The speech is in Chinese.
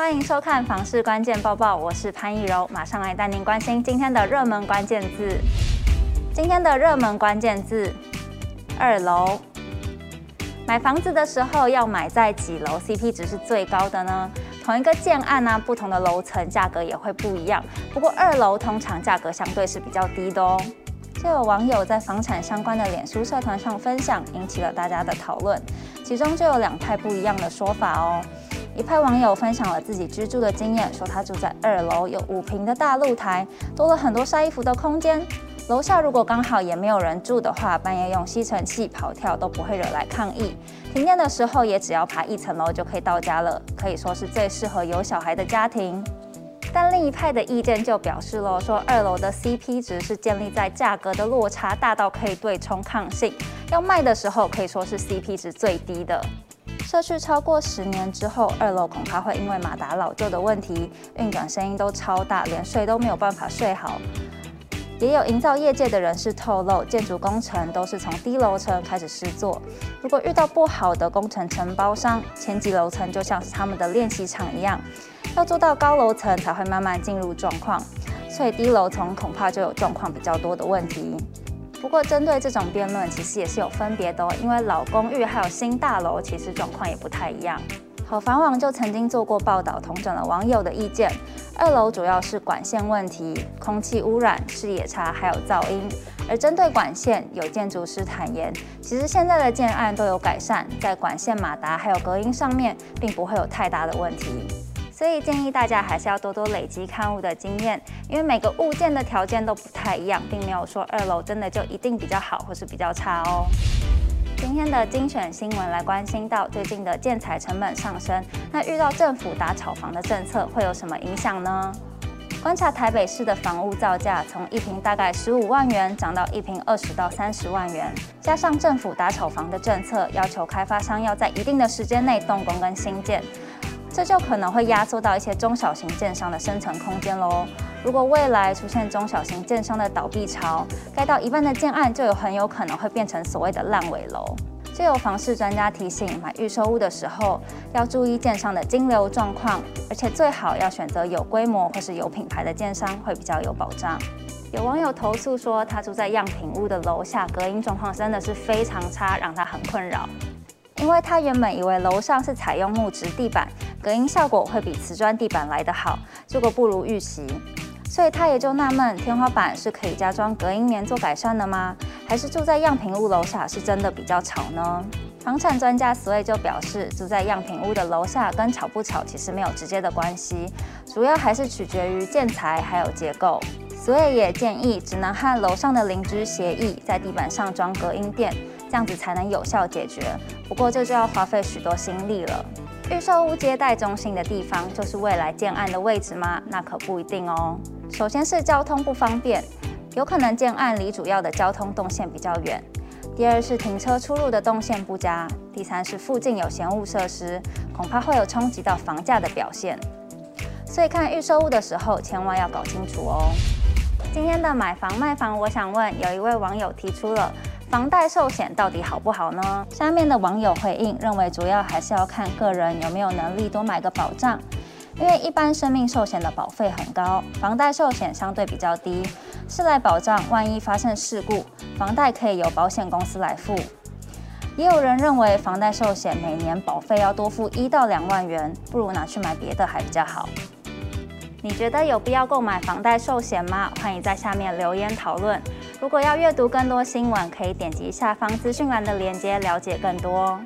欢迎收看房市关键报报，我是潘逸柔，马上来带您关心今天的热门关键字。今天的热门关键字：二楼。买房子的时候要买在几楼，CP 值是最高的呢？同一个建案呢、不同的楼层价格也会不一样。不过二楼通常价格相对是比较低的哦。就有网友在房产相关的脸书社团上分享，引起了大家的讨论。其中就有两派不一样的说法哦。一派网友分享了自己居住的经验，说他住在二楼，有五平的大露台，多了很多晒衣服的空间。楼下如果刚好也没有人住的话，半夜用吸尘器跑跳都不会惹来抗议。停电的时候也只要爬一层楼就可以到家了，可以说是最适合有小孩的家庭。但另一派的意见就表示了，说二楼的 CP 值是建立在价格的落差大到可以对冲抗性，要卖的时候可以说是 CP 值最低的。社区超过十年之后，二楼恐怕会因为马达老旧的问题，运转声音都超大，连睡都没有办法睡好。也有营造业界的人士透露，建筑工程都是从低楼层开始施作。如果遇到不好的工程承包商，前几楼层就像是他们的练习场一样。要做到高楼层才会慢慢进入状况，所以低楼层恐怕就有状况比较多的问题。不过，针对这种辩论，其实也是有分别的哦，因为老公寓还有新大楼，其实状况也不太一样。好房网就曾经做过报道，统整了网友的意见。二楼主要是管线问题、空气污染、视野差，还有噪音。而针对管线，有建筑师坦言，其实现在的建案都有改善，在管线马达还有隔音上面，并不会有太大的问题。所以建议大家还是要多多累积看物的经验，因为每个物件的条件都不太一样，并没有说二楼真的就一定比较好或是比较差哦。今天的精选新闻来关心到最近的建材成本上升，那遇到政府打炒房的政策会有什么影响呢？观察台北市的房屋造价从一坪大概十五万元涨到一坪二十到三十万元，加上政府打炒房的政策，要求开发商要在一定的时间内动工跟新建。这就可能会压缩到一些中小型建商的生存空间喽。如果未来出现中小型建商的倒闭潮，盖到一半的建案就有很有可能会变成所谓的烂尾楼。就有房市专家提醒，买预售屋的时候要注意建商的金流状况，而且最好要选择有规模或是有品牌的建商，会比较有保障。有网友投诉说，他住在样品屋的楼下，隔音状况真的是非常差，让他很困扰。因为他原本以为楼上是采用木质地板。隔音效果会比瓷砖地板来得好，结果不如预期，所以他也就纳闷：天花板是可以加装隔音棉做改善的吗？还是住在样品屋楼下是真的比较吵呢？房产专家所以就表示，住在样品屋的楼下跟吵不吵其实没有直接的关系，主要还是取决于建材还有结构。所以也建议，只能和楼上的邻居协议，在地板上装隔音垫，这样子才能有效解决。不过这就要花费许多心力了。预售屋接待中心的地方，就是未来建案的位置吗？那可不一定哦。首先是交通不方便，有可能建案离主要的交通动线比较远。第二是停车出入的动线不佳。第三是附近有闲物设施，恐怕会有冲击到房价的表现。所以看预售屋的时候，千万要搞清楚哦。今天的买房卖房，我想问，有一位网友提出了。房贷寿险到底好不好呢？下面的网友回应认为，主要还是要看个人有没有能力多买个保障，因为一般生命寿险的保费很高，房贷寿险相对比较低，是来保障万一发生事故，房贷可以由保险公司来付。也有人认为房贷寿险每年保费要多付一到两万元，不如拿去买别的还比较好。你觉得有必要购买房贷寿险吗？欢迎在下面留言讨论。如果要阅读更多新闻，可以点击下方资讯栏的链接了解更多。